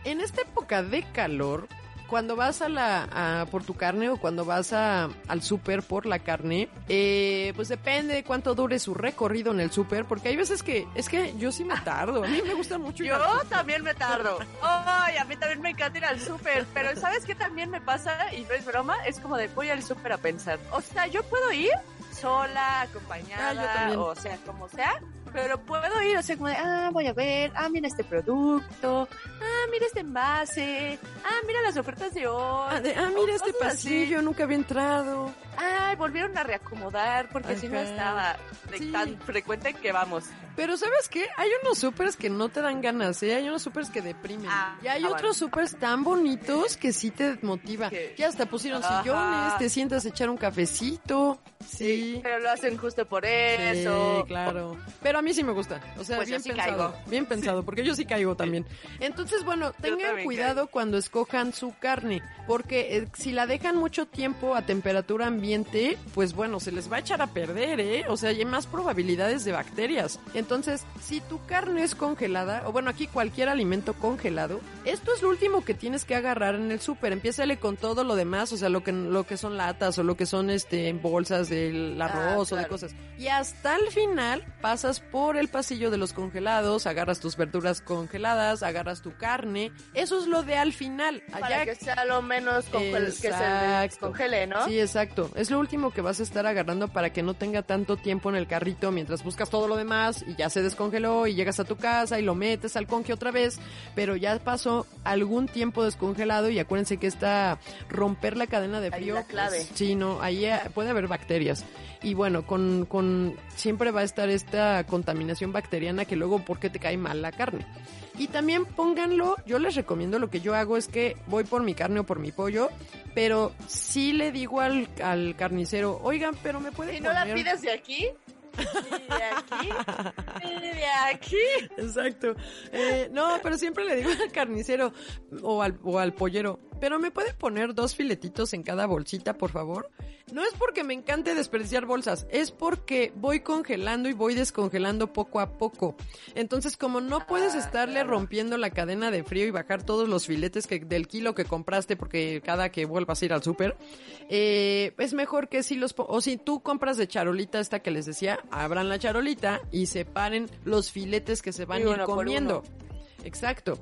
en esta época de calor, cuando vas a la a- por tu carne o cuando vas a, al súper por la carne, eh, pues depende de cuánto dure su recorrido en el súper, porque hay veces que es que yo sí me tardo. A mí me gusta mucho. ir Yo al también me tardo. Ay, a mí también me encanta ir al súper. Pero ¿sabes qué también me pasa? Y no es broma, es como de voy al súper a pensar. O sea, yo puedo ir sola, acompañada, Ah, o sea, como sea. Pero puedo ir, o sea, como de, ah, voy a ver, ah, mira este producto, ah, mira este envase, ah, mira las ofertas de hoy. Ah, de- ah, mira este cosas así. pasillo, nunca había entrado. Ay, volvieron a reacomodar porque si no estaba de Sí. tan frecuente que vamos. Pero ¿sabes qué? Hay unos supers que no te dan ganas, ¿eh? Hay unos supers que deprimen. Ah, y hay ah, otros bueno. supers tan bonitos que sí te motiva. Que- Ya hasta pusieron Ajá. sillones, te sientas a echar un cafecito. Sí. Pero lo hacen justo por Sí, eso. claro. Pero a mí sí me gusta. O sea, Pues bien yo sí pensado. caigo. Bien pensado, porque yo sí caigo también. Entonces, bueno, tengan también cuidado caigo. cuando escojan su carne. Porque eh, si la dejan mucho tiempo a temperatura ambiente, pues bueno, se les va a echar a perder, ¿eh? O sea, hay más probabilidades de bacterias. Entonces, si tu carne es congelada, o bueno, aquí cualquier alimento congelado, esto es lo último que tienes que agarrar en el súper. Empiézale con todo lo demás, o sea, lo que, lo que son latas o lo que son este bolsas del arroz o de cosas. Y hasta el final pasas por el pasillo de los congelados, agarras tus verduras congeladas, agarras tu carne. Eso es lo de al final. Para Allá que sea lo menos congel- que se descongele, ¿no? Sí, exacto. Es lo último que vas a estar agarrando para que no tenga tanto tiempo en el carrito mientras buscas todo lo demás y ya se descongeló y llegas a tu casa y lo metes al conge otra vez, pero ya pasó algún tiempo descongelado y acuérdense que esta romper la cadena de Ahí frío. la clave. pues, sí, no, ahí eh, puede haber bacterias. Y bueno, con, con siempre va a estar esta contaminación bacteriana que luego porque te cae mal la carne. Y también pónganlo, yo les recomiendo lo que yo hago es que voy por mi carne o por mi pollo, pero sí le digo al, al carnicero, oigan, pero me puede ¿Y no la poner-" pides de aquí? ¿Y de aquí? ¿Y de aquí? Exacto. Eh, no, pero siempre le digo al carnicero o al, o al pollero, pero me puede poner dos filetitos en cada bolsita, por favor. No es porque me encante desperdiciar bolsas, es porque voy congelando y voy descongelando poco a poco. Entonces, como no puedes estarle rompiendo la cadena de frío y bajar todos los filetes que, del kilo que compraste porque cada que vuelvas a ir al súper, eh, es mejor que si los, o si tú compras de charolita esta que les decía, abran la charolita y separen los filetes que se van a ir comiendo. Exacto.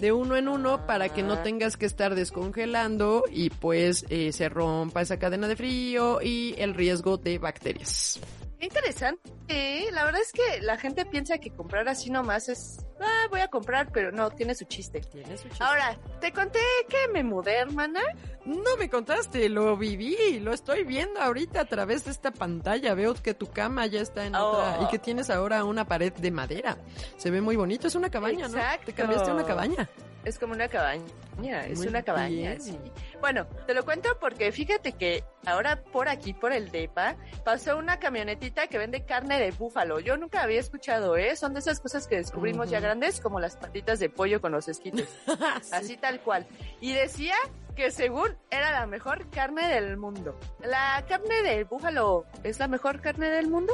De uno en uno para que no tengas que estar descongelando y pues eh, se rompa esa cadena de frío y el riesgo de bacterias. Interesante. ¿eh? La verdad es que la gente piensa que comprar así nomás es, ah, voy a comprar, pero no, tiene su chiste. Tiene su chiste. Ahora, te conté que me mudé, hermana. No me contaste, lo viví, lo estoy viendo ahorita a través de esta pantalla. Veo que tu cama ya está en Oh. otra y que tienes ahora una pared de madera. Se ve muy bonito, es una cabaña, ¿no? Exacto. Te cambiaste a una cabaña. Es como una cabaña, es Muy una cabaña, sí. Bueno, te lo cuento porque fíjate que ahora por aquí, por el DEPA, pasó una camionetita que vende carne de búfalo. Yo nunca había escuchado, ¿eh? Son de esas cosas que descubrimos ya grandes, como las patitas de pollo con los esquites. Así tal cual. Y decía que según era la mejor carne del mundo. ¿La carne del búfalo es la mejor carne del mundo?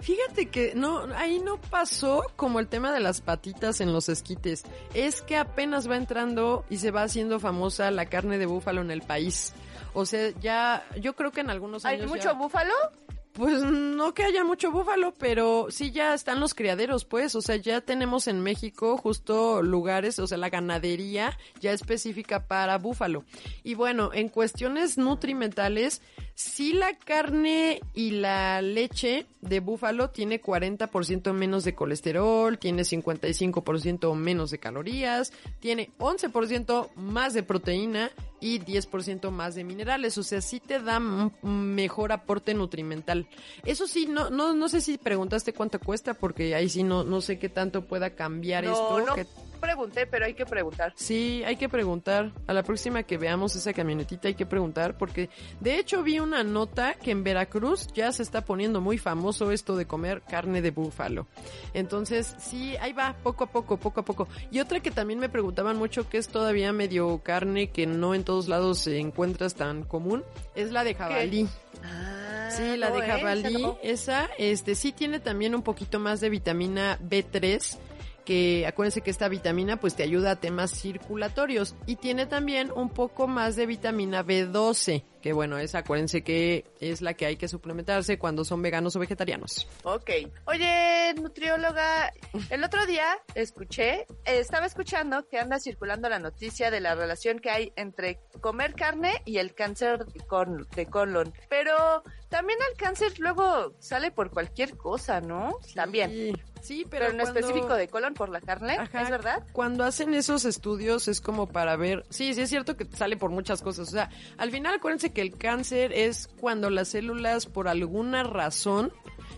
Fíjate que no, ahí no pasó como el tema de las patitas en los esquites. Es que apenas va entrando y se va haciendo famosa la carne de búfalo en el país. O sea, ya, yo creo que en algunos años. ¿Hay mucho ya- búfalo? Pues no que haya mucho búfalo, pero sí ya están los criaderos, pues. O sea, ya tenemos en México justo lugares, o sea, la ganadería ya específica para búfalo. Y bueno, en cuestiones nutrimentales, sí la carne y la leche de búfalo tiene 40% menos de colesterol, tiene 55% menos de calorías, tiene 11% más de proteína y 10% más de minerales. O sea, sí te da mejor aporte nutrimental. Eso sí, no, no, no sé si preguntaste cuánto cuesta, porque ahí sí no, no sé qué tanto pueda cambiar No, esto. no que- pregunté, pero hay que preguntar. Sí, hay que preguntar. A la próxima que veamos esa camionetita hay que preguntar porque de hecho vi una nota que en Veracruz ya se está poniendo muy famoso esto de comer carne de búfalo. Entonces, sí, ahí va, poco a poco, poco a poco. Y otra que también me preguntaban mucho que es todavía medio carne que no en todos lados se encuentras tan común, es la de jabalí. Ah, Sí, la no, de jabalí, Esa no. esa, este, sí tiene también un poquito más de vitamina B3, que acuérdense que esta vitamina pues te ayuda a temas circulatorios y tiene también un poco más de vitamina B12, que bueno, esa acuérdense que es la que hay que suplementarse cuando son veganos o vegetarianos. Ok. Oye, nutrióloga, el otro día escuché, estaba escuchando que anda circulando la noticia de la relación que hay entre comer carne y el cáncer de, col- de colon. Pero también el cáncer luego sale por cualquier cosa, ¿no? También. Sí, Pero, pero, en cuando- específico de colon por la carne, Ajá, ¿es verdad? Cuando hacen esos estudios es como para ver, sí, sí es cierto que sale por muchas cosas, o sea, al final acuérdense que el cáncer es cuando las células por alguna razón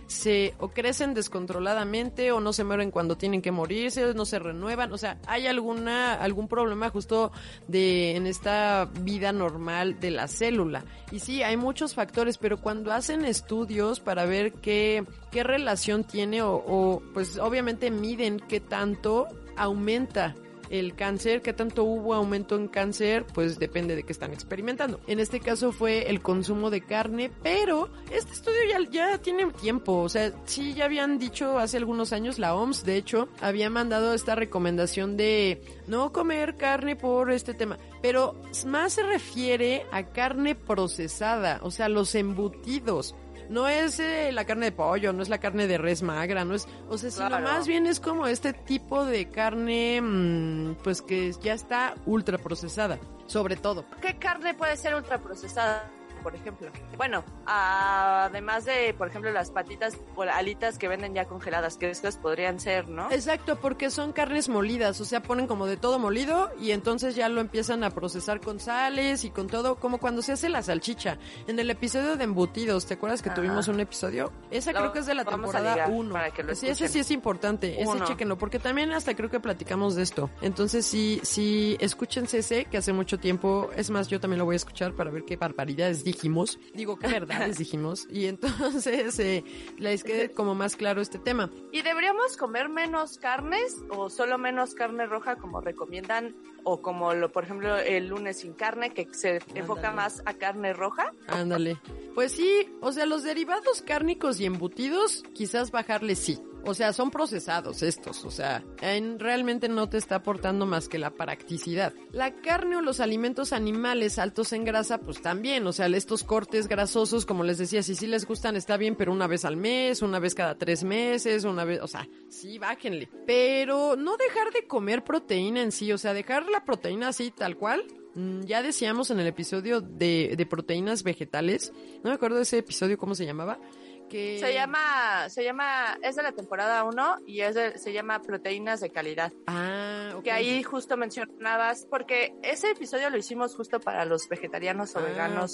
se o crecen descontroladamente o no se mueren cuando tienen que morirse, no se renuevan, o sea, hay alguna algún problema justo de en esta vida normal de la célula. Y sí, hay muchos factores, pero cuando hacen estudios para ver qué qué relación tiene o, o pues obviamente miden qué tanto aumenta el cáncer, qué tanto hubo aumento en cáncer, pues depende de qué están experimentando. En este caso fue el consumo de carne, pero este estudio ya, ya tiene tiempo, o sea, sí ya habían dicho hace algunos años, la OMS de hecho había mandado esta recomendación de no comer carne por este tema, pero más se refiere a carne procesada, o sea, los embutidos. No es eh, la carne de pollo, no es la carne de res magra, no es, o sea, sino Claro. más bien es como este tipo de carne, mm, pues que ya está ultra procesada, sobre todo. ¿Qué carne puede ser ultraprocesada? Por ejemplo. Bueno, además de, por ejemplo, las patitas o alitas que venden ya congeladas, que estas podrían ser, ¿no? Exacto, porque son carnes molidas, o sea, ponen como de todo molido y entonces ya lo empiezan a procesar con sales y con todo, como cuando se hace la salchicha. En el episodio de embutidos, ¿te acuerdas que Ajá. tuvimos un episodio? Esa Lo creo que es de la temporada ligar 1. para que lo Sí, ese sí es importante, ese Uno. chequenlo, porque también hasta creo que platicamos de esto. Entonces sí, sí, escúchense ese, que hace mucho tiempo, es más, yo también lo voy a escuchar para ver qué barbaridades dijimos, digo qué verdades dijimos, y entonces eh, les quede como más claro este tema. ¿Y deberíamos comer menos carnes o solo menos carne roja como recomiendan o como lo por ejemplo el lunes sin carne que se enfoca más a carne roja? Ándale. Pues sí, o sea, los derivados cárnicos y embutidos, quizás bajarle sí. O sea, son procesados estos, o sea, en, realmente no te está aportando más que la practicidad. La carne o los alimentos animales altos en grasa, pues también, o sea, estos cortes grasosos, como les decía, si sí les gustan está bien, pero una vez al mes, una vez cada tres meses, una vez, o sea, sí, bájenle. Pero no dejar de comer proteína en sí, o sea, dejar la proteína así tal cual, Mm, Ya decíamos en el episodio de, de proteínas vegetales, no me acuerdo de ese episodio, ¿cómo se llamaba? Que... Se llama, se llama, es de la temporada 1 y es de- se llama proteínas de calidad. Ah. Que ahí justo mencionabas, porque ese episodio lo hicimos justo para los vegetarianos o Ah, veganos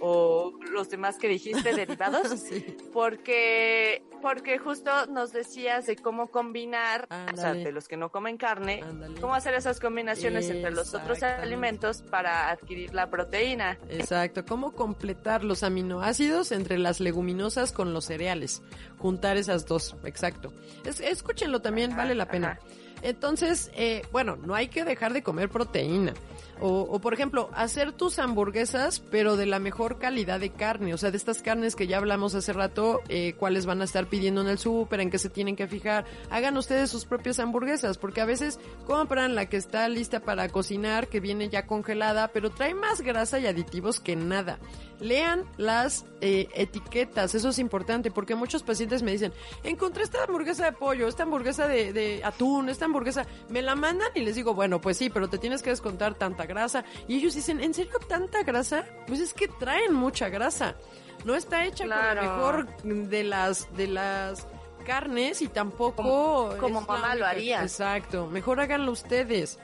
o los demás que dijiste derivados. Sí. Porque, porque justo nos decías de cómo combinar, o sea, de los que no comen carne, cómo hacer esas combinaciones entre los otros alimentos para adquirir la proteína. Exacto, cómo completar los aminoácidos entre las leguminosas con los cereales. Juntar esas dos, exacto. Es- escúchenlo también, Ajá, vale la pena. ajá. Entonces, eh, bueno, no hay que dejar de comer proteína. O, o, por ejemplo, hacer tus hamburguesas, pero de la mejor calidad de carne. O sea, de estas carnes que ya hablamos hace rato, eh, cuáles van a estar pidiendo en el súper, en qué se tienen que fijar. Hagan ustedes sus propias hamburguesas, porque a veces compran la que está lista para cocinar, que viene ya congelada, pero trae más grasa y aditivos que nada. Lean las eh, etiquetas, eso es importante, porque muchos pacientes me dicen, encontré esta hamburguesa de pollo, esta hamburguesa de, atún, esta hamburguesa, me la mandan y les digo, bueno, pues sí, pero te tienes que descontar tanta grasa. Y ellos dicen, ¿en serio tanta grasa? Pues es que traen mucha grasa. No está hecha Claro. con mejor de las, de las carnes y tampoco... Como- como mamá lo haría. Exacto. Mejor háganlo ustedes.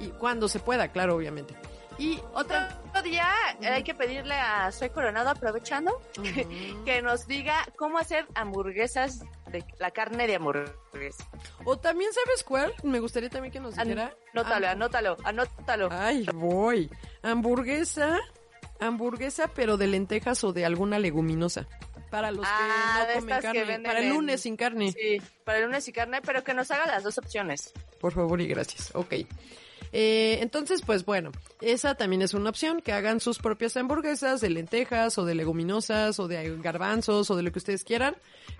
Y cuando se pueda, claro, obviamente. Y Otro día eh, hay que pedirle a Soy Coronado, aprovechando, que, que nos diga cómo hacer hamburguesas de la carne de hamburguesa. O también, ¿sabes cuál? Me gustaría también que nos dijera. Anótalo, Ah, anótalo, anótalo. Ay, voy. Hamburguesa, hamburguesa, pero de lentejas o de alguna leguminosa. Para los Ah, que de no comen que carne. venden para el en- lunes sin carne. Sí, para el lunes y carne, pero que nos haga las dos opciones. Por favor y gracias. Ok. Eh, entonces, pues bueno, esa también es una opción, que hagan sus propias hamburguesas de lentejas o de leguminosas o de garbanzos o de lo que ustedes quieran.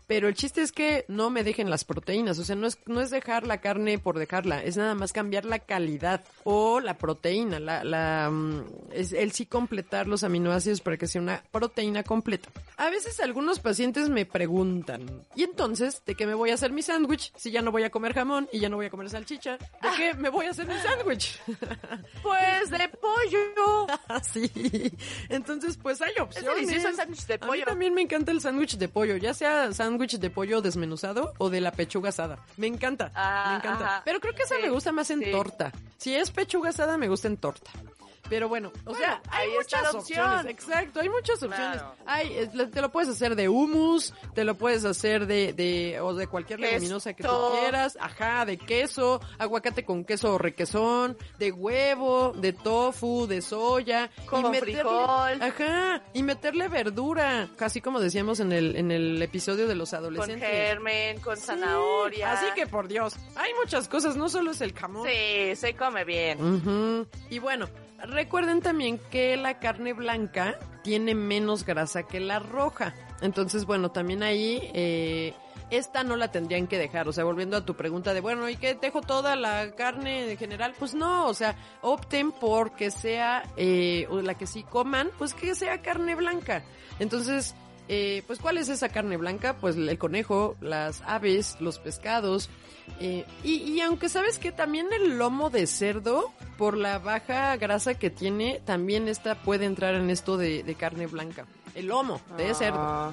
Pero el chiste es que no me dejen las proteínas, o sea, no es, no es dejar la carne por dejarla, es nada más cambiar la calidad o la proteína, la, la, mm, es el sí completar los aminoácidos para que sea una proteína completa. A veces algunos pacientes me preguntan, ¿y entonces de qué me voy a hacer mi sándwich si ya no voy a comer jamón y ya no voy a comer salchicha? ¿De qué me voy a hacer mi sándwich? Pues de pollo. Así. Entonces, pues hay opciones. delicioso el sándwich de A mí pollo. también me encanta el sándwich de pollo, ya sea sándwich de pollo desmenuzado o de la pechuga asada. Me encanta, Ah, me encanta. ajá. Pero creo que esa Sí, me gusta más en sí. torta. Si es pechuga asada, me gusta en torta. Pero bueno, o Bueno, sea, hay muchas opciones. Exacto, hay muchas opciones. Claro. Hay, te lo puedes hacer de hummus, te lo puedes hacer de, de, o de cualquier leguminosa que tú quieras. Ajá, de queso, aguacate con queso o requesón, de huevo, de tofu, de soya. Con frijol. Ajá, y meterle verdura. Casi como decíamos en el, en el episodio de los Con adolescentes. germen, con Sí, zanahoria. Así que por Dios, hay muchas cosas, no solo es el jamón. Sí, se come bien. Ujú. Y bueno, recuerden también que la carne blanca tiene menos grasa que la roja. Entonces, bueno, también ahí, eh, esta no la tendrían que dejar. O sea, volviendo a tu pregunta de, bueno, ¿y qué dejo toda la carne en general? Pues no, o sea, opten por que sea, eh, o la que sí coman, pues que sea carne blanca. Entonces, eh, pues ¿cuál es esa carne blanca? Pues el conejo, las aves, los pescados. eh, y, y aunque sabes que también el lomo de cerdo, por la baja grasa que tiene, también esta puede entrar en esto de, de carne blanca. El lomo de cerdo. Ah.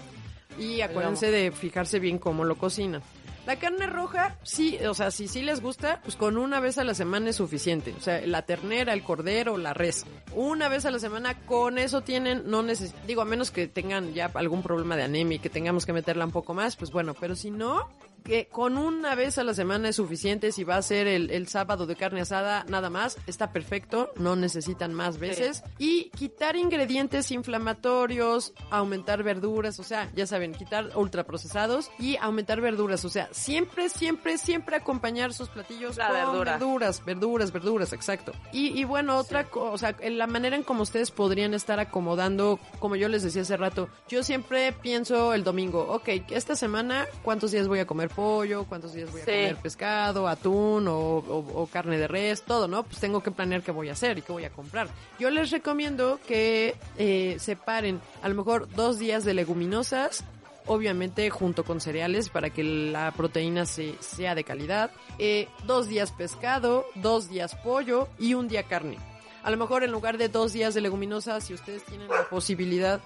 Y acuérdense de fijarse bien cómo lo cocinan. La carne roja, sí, o sea, si sí les gusta, pues con una vez a la semana es suficiente. O sea, la ternera, el cordero, la res. Una vez a la semana, con eso tienen, no neces digo, a menos que tengan ya algún problema de anemia y que tengamos que meterla un poco más, pues bueno, pero si no, que con una vez a la semana es suficiente. Si va a ser el, el sábado de carne asada, nada más, está perfecto, no necesitan más veces. Y quitar ingredientes inflamatorios, aumentar verduras, o sea, ya saben, quitar ultraprocesados y aumentar verduras, o sea, siempre, siempre, siempre acompañar sus platillos La con verdura. verduras, verduras, verduras, exacto. Y, y bueno, otra cosa, sea, en la manera en como ustedes podrían estar acomodando, como yo les decía hace rato, yo siempre pienso el domingo, ok, esta semana, ¿cuántos días voy a comer pollo? ¿Cuántos días voy a Sí. comer pescado, atún o, o- o carne de res? Todo, ¿no? Pues tengo que planear qué voy a hacer y qué voy a comprar. Yo les recomiendo que eh, separen a lo mejor dos días de leguminosas, obviamente junto con cereales para que la proteína se, sea de calidad. Eh, dos días pescado, dos días pollo y un día carne. A lo mejor en lugar de dos días de leguminosas, si ustedes tienen la posibilidad,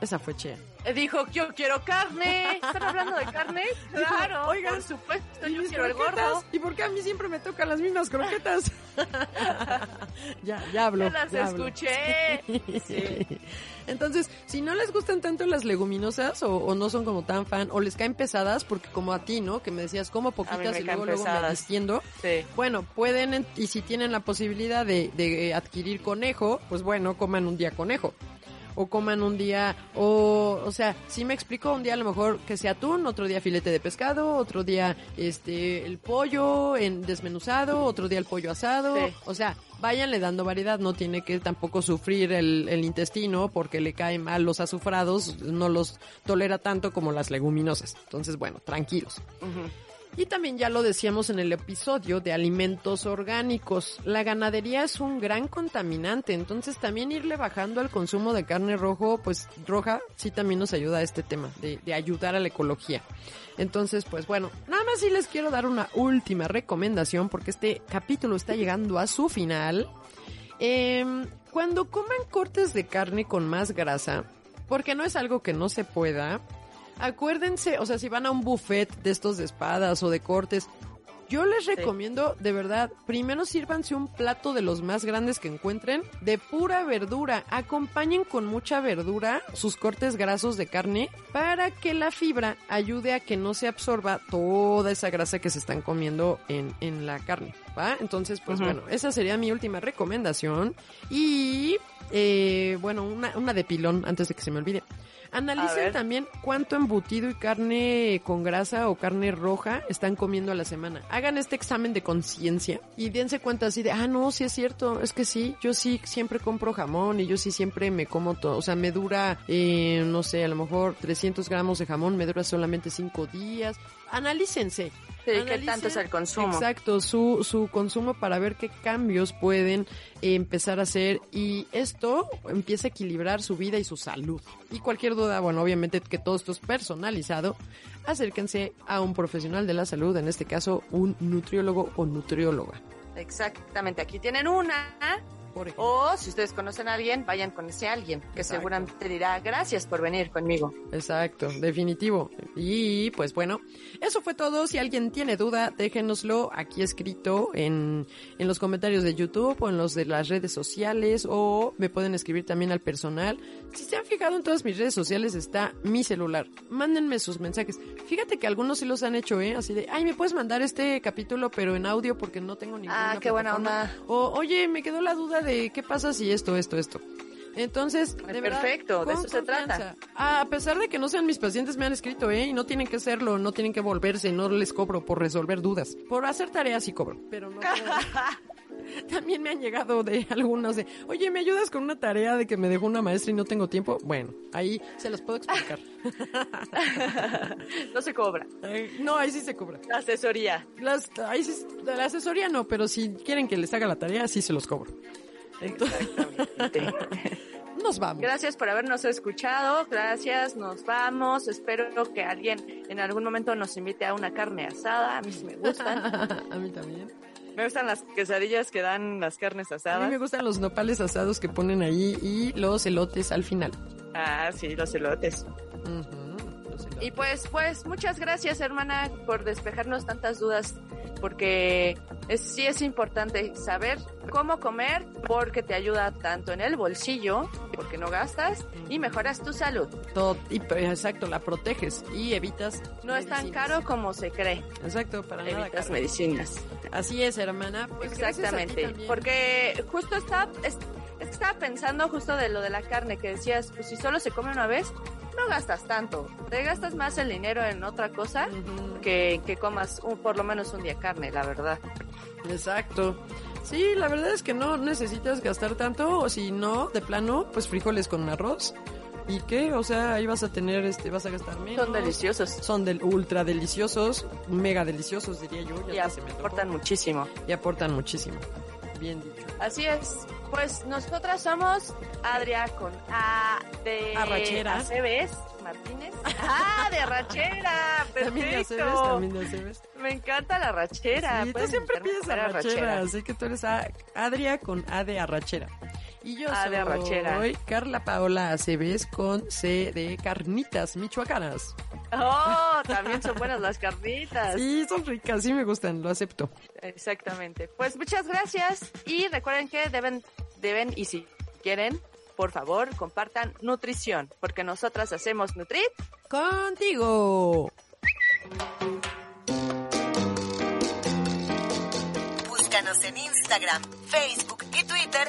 esa fue Chea. Eh, Dijo, yo quiero carne. ¿Están hablando de carne? Claro. Oigan, por supuesto, ¿Y yo quiero el gordo. ¿Y por qué a mí siempre me tocan las mismas croquetas? ya, ya hablo. Ya las ya hablo. escuché. Sí. Entonces, si no les gustan tanto las leguminosas o, o no son como tan fan o les caen pesadas, porque como a ti, ¿no? Que me decías como poquitas y luego, luego me. Sí. Bueno, pueden, en- y si tienen la posibilidad de, de adquirir conejo, pues bueno, coman un día conejo. O coman un día, o, o sea, si me explico, un día a lo mejor que sea atún, otro día filete de pescado, otro día este el pollo en desmenuzado, otro día el pollo asado, Sí. o sea, váyanle dando variedad, no tiene que tampoco sufrir el, el intestino porque le caen mal los azufrados, no los tolera tanto como las leguminosas. Entonces, bueno, tranquilos. Y también ya lo decíamos en el episodio de alimentos orgánicos. La ganadería es un gran contaminante, entonces también irle bajando al consumo de carne rojo, pues roja, sí también nos ayuda a este tema de, ayudar a la ecología. Entonces, pues bueno, nada más sí les quiero dar una última recomendación porque este capítulo está llegando a su final. Em, cuando coman cortes de carne con más grasa, porque no es algo que no se pueda, acuérdense, o sea, si van a un buffet de estos de espadas o de cortes, yo les recomiendo, de verdad, primero sírvanse un plato de los más grandes que encuentren, de pura verdura. Acompañen con mucha verdura sus cortes grasos de carne para que la fibra ayude a que no se absorba toda esa grasa que se están comiendo en, en la carne. ¿Va? Entonces, pues bueno, esa sería mi última recomendación. Y, eh, bueno, una, una de pilón antes de que se me olvide. Analicen también cuánto embutido y carne con grasa o carne roja están comiendo a la semana. Hagan este examen de conciencia y dense cuenta así de, ah, no, sí es cierto, es que sí, yo sí siempre compro jamón y yo sí siempre me como todo. O sea, me dura, eh, no sé, a lo mejor 300 gramos de jamón, me dura solamente 5 días. Analícense. Sí, ¿qué Analicen- tanto es el consumo? Exacto, su, su consumo para ver qué cambios pueden eh, empezar a hacer y esto empieza a equilibrar su vida y su salud. Y cualquier duda, bueno, obviamente que todo esto es personalizado, acérquense a un profesional de la salud, en este caso un nutriólogo o nutrióloga. Exactamente, aquí tienen una. Por ejemplo. O si ustedes conocen a alguien, vayan con ese alguien, que Exacto. seguramente dirá gracias por venir conmigo. Exacto, definitivo. Y pues bueno, eso fue todo. Si alguien tiene duda, déjenoslo aquí escrito en, en los comentarios de YouTube o en los de las redes sociales o me pueden escribir también al personal. Si se han fijado en todas mis redes sociales está mi celular. Mándenme sus mensajes. Fíjate que algunos sí los han hecho, ¿eh? Así de, ay, me puedes mandar este capítulo pero en audio porque no tengo ninguna Ah, qué buena plataforma?" onda. O, oye, me quedó la duda de qué pasa si esto, esto, esto. Entonces, de verdad, Perfecto, de eso se trata. Ah, a pesar de que no sean mis pacientes, me han escrito, ¿eh? Y no tienen que hacerlo, no tienen que volverse, no les cobro por resolver dudas. Por hacer tareas sí cobro, pero no También me han llegado de algunos de, oye, ¿me ayudas con una tarea de que me dejó una maestra y no tengo tiempo? Bueno, ahí se los puedo explicar. no se cobra. No, ahí sí se cobra. La asesoría. Las, ahí sí, la asesoría no, pero si quieren que les haga la tarea, sí se los cobro. Entonces, nos vamos. Gracias por habernos escuchado, gracias, nos vamos. Espero que alguien en algún momento nos invite a una carne asada, a mí sí me gustan. a mí también. Me gustan las quesadillas que dan las carnes A mí asadas. me gustan los nopales asados que ponen ahí y los elotes al final. Ah, sí, los elotes. Los elotes. Y pues, pues, muchas gracias, hermana, por despejarnos tantas dudas, porque es, sí es importante saber cómo comer, porque te ayuda tanto en el bolsillo, porque no gastas, y mejoras tu salud. Todo- pues, exacto, la proteges y evitas. No es tan caro como se cree, Exacto, para nada evitas caro. medicinas. Así es, hermana. Pues Exactamente, porque justo estaba, es, pensando justo de lo de la carne, que decías, pues si solo se come una vez, no gastas tanto, te gastas más el dinero en otra cosa que, que comas un, por lo menos un día carne, la verdad. Exacto. Sí, la verdad es que no necesitas gastar tanto, o si no, de plano, pues frijoles con arroz. ¿Y qué? O sea, ahí vas a tener, este, vas a gastar menos. Son deliciosos Son del ultra deliciosos, mega deliciosos, diría yo. Ya y hasta se me aportan muchísimo. Y aportan muchísimo. Bien dicho. Así es. Pues nosotras somos Adria con A de Arrachera. Aceves Martínez. Ah, de arrachera. También de Perfecto. Aceves, también de Aceves. Me encanta la arrachera. Sí, tú siempre pides arrachera, así que tú eres a- Adria con A de arrachera. Y yo A de arrachera. soy Carla Paola Aceves con C de carnitas michoacanas. Oh, también son buenas las carnitas. Sí, son ricas, sí me gustan, lo acepto. Exactamente. Pues muchas gracias y recuerden que deben, deben y si quieren, por favor, compartan nutrición, porque nosotras hacemos Nutrit. Contigo. Búscanos en Instagram, Facebook y Twitter